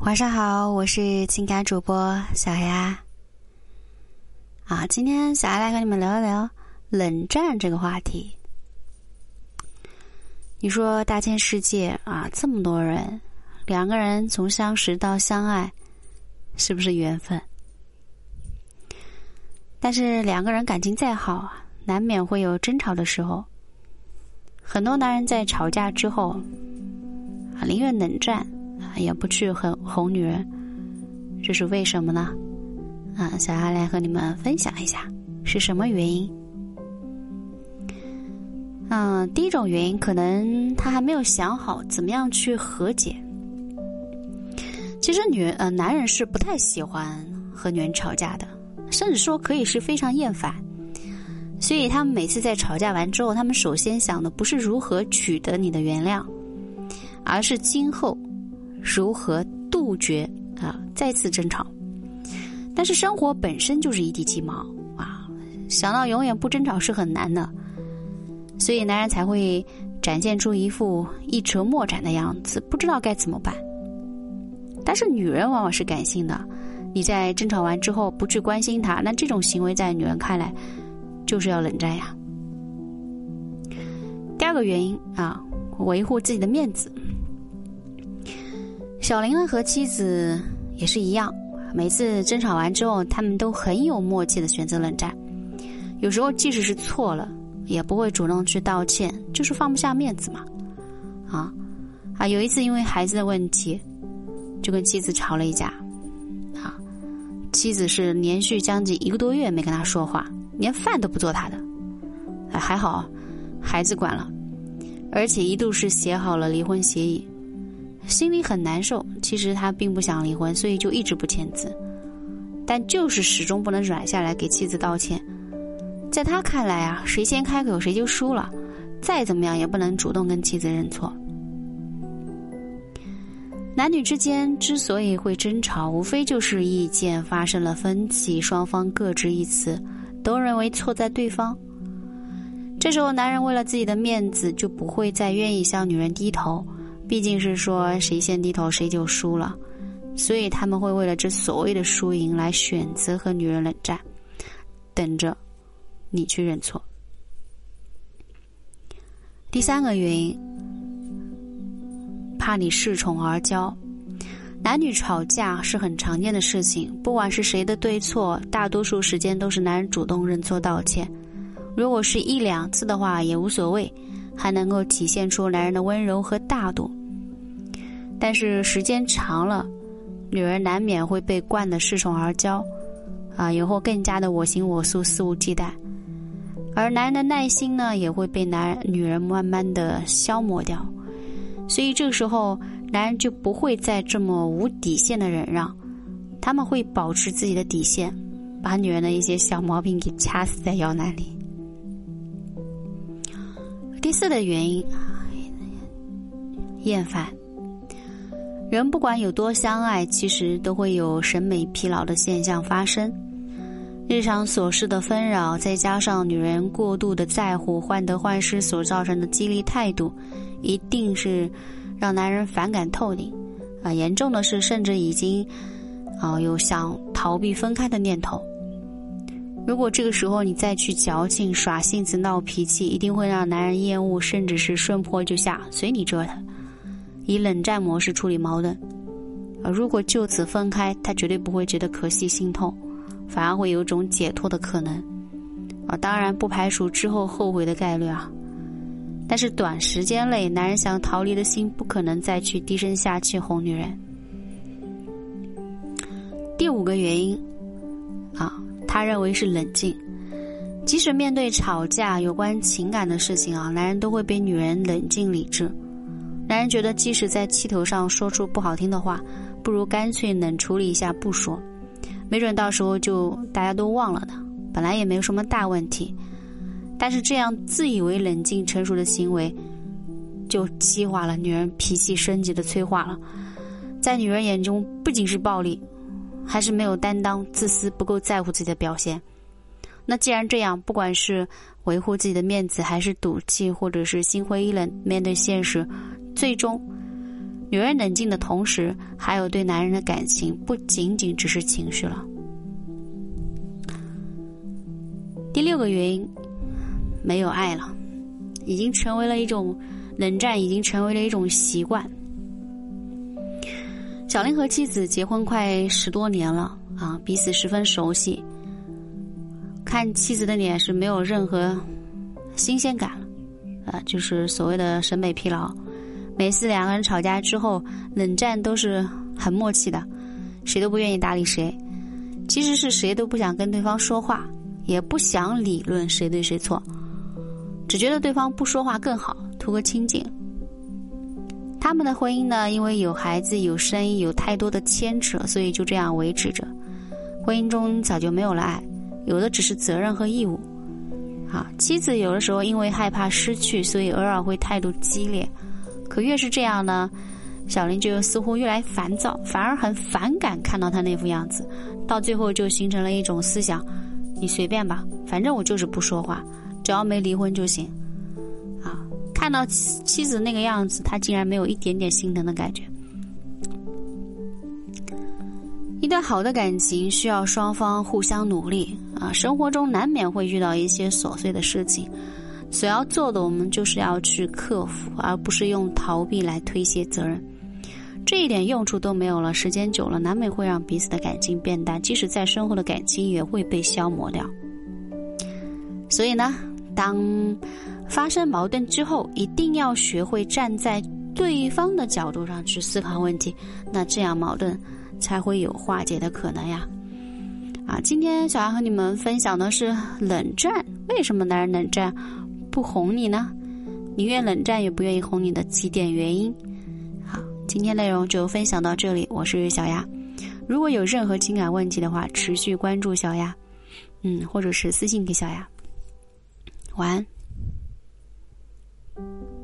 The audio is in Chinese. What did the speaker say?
晚上好，我是情感主播小丫。啊，今天小丫来和你们聊一聊冷战这个话题。你说大千世界啊，这么多人，两个人从相识到相爱，是不是缘分？但是两个人感情再好，难免会有争吵的时候。很多男人在吵架之后，啊，宁愿冷战，也不去哄哄女人，这是为什么呢？啊，小阿来和你们分享一下是什么原因。嗯，第一种原因可能他还没有想好怎么样去和解。其实女人呃男人是不太喜欢和女人吵架的，甚至说可以是非常厌烦。所以他们每次在吵架完之后，他们首先想的不是如何取得你的原谅，而是今后如何杜绝啊再次争吵。但是生活本身就是一地鸡毛啊，想到永远不争吵是很难的，所以男人才会展现出一副一筹莫展的样子，不知道该怎么办。但是女人往往是感性的，你在争吵完之后不去关心她，那这种行为在女人看来。就是要冷战呀。第二个原因啊，维护自己的面子。小林呢和妻子也是一样，每次争吵完之后，他们都很有默契的选择冷战。有时候即使是错了，也不会主动去道歉，就是放不下面子嘛。啊啊，有一次因为孩子的问题，就跟妻子吵了一架。啊，妻子是连续将近一个多月没跟他说话。连饭都不做他的，还好，孩子管了，而且一度是写好了离婚协议，心里很难受。其实他并不想离婚，所以就一直不签字，但就是始终不能软下来给妻子道歉。在他看来啊，谁先开口谁就输了，再怎么样也不能主动跟妻子认错。男女之间之所以会争吵，无非就是意见发生了分歧，双方各执一词。都认为错在对方，这时候男人为了自己的面子，就不会再愿意向女人低头。毕竟是说谁先低头谁就输了，所以他们会为了这所谓的输赢来选择和女人冷战，等着你去认错。第三个原因，怕你恃宠而骄。男女吵架是很常见的事情，不管是谁的对错，大多数时间都是男人主动认错道歉。如果是一两次的话也无所谓，还能够体现出男人的温柔和大度。但是时间长了，女人难免会被惯得恃宠而骄，啊，以后更加的我行我素、肆无忌惮。而男人的耐心呢，也会被男人女人慢慢的消磨掉。所以这个时候。男人就不会再这么无底线的忍让，他们会保持自己的底线，把女人的一些小毛病给掐死在摇篮里。第四的原因，厌烦。人不管有多相爱，其实都会有审美疲劳的现象发生。日常琐事的纷扰，再加上女人过度的在乎、患得患失所造成的激励态度，一定是。让男人反感透顶，啊，严重的是甚至已经，啊，有想逃避分开的念头。如果这个时候你再去矫情、耍性子、闹脾气，一定会让男人厌恶，甚至是顺坡就下，随你折腾，以冷战模式处理矛盾。啊，如果就此分开，他绝对不会觉得可惜、心痛，反而会有种解脱的可能。啊，当然不排除之后后悔的概率啊。但是短时间内，男人想逃离的心不可能再去低声下气哄女人。第五个原因，啊，他认为是冷静。即使面对吵架有关情感的事情啊，男人都会比女人冷静理智。男人觉得，即使在气头上说出不好听的话，不如干脆冷处理一下不说，没准到时候就大家都忘了呢。本来也没有什么大问题。但是这样自以为冷静成熟的行为，就激化了女人脾气升级的催化了，在女人眼中不仅是暴力，还是没有担当、自私、不够在乎自己的表现。那既然这样，不管是维护自己的面子，还是赌气，或者是心灰意冷面对现实，最终女人冷静的同时，还有对男人的感情，不仅仅只是情绪了。第六个原因，没有爱了，已经成为了一种冷战，已经成为了一种习惯。小林和妻子结婚快十多年了啊，彼此十分熟悉。看妻子的脸是没有任何新鲜感了，啊，就是所谓的审美疲劳。每次两个人吵架之后，冷战都是很默契的，谁都不愿意搭理谁。其实是谁都不想跟对方说话，也不想理论谁对谁错，只觉得对方不说话更好，图个清静。他们的婚姻呢，因为有孩子、有生意、有太多的牵扯，所以就这样维持着。婚姻中早就没有了爱，有的只是责任和义务。啊，妻子有的时候因为害怕失去，所以偶尔会态度激烈。可越是这样呢，小林就似乎越来烦躁，反而很反感看到他那副样子，到最后就形成了一种思想：你随便吧，反正我就是不说话，只要没离婚就行。啊，看到妻子那个样子，他竟然没有一点点心疼的感觉。一段好的感情需要双方互相努力啊，生活中难免会遇到一些琐碎的事情。所要做的，我们就是要去克服，而不是用逃避来推卸责任。这一点用处都没有了，时间久了，难免会让彼此的感情变淡，即使再深厚的感情也会被消磨掉。所以呢，当发生矛盾之后，一定要学会站在对方的角度上去思考问题，那这样矛盾才会有化解的可能呀。啊，今天小杨和你们分享的是冷战，为什么男人冷战？不哄你呢？宁愿冷战也不愿意哄你的几点原因。好今天内容就分享到这里我是小丫。如果有任何情感问题的话持续关注小丫。嗯或者是私信给小丫。晚安。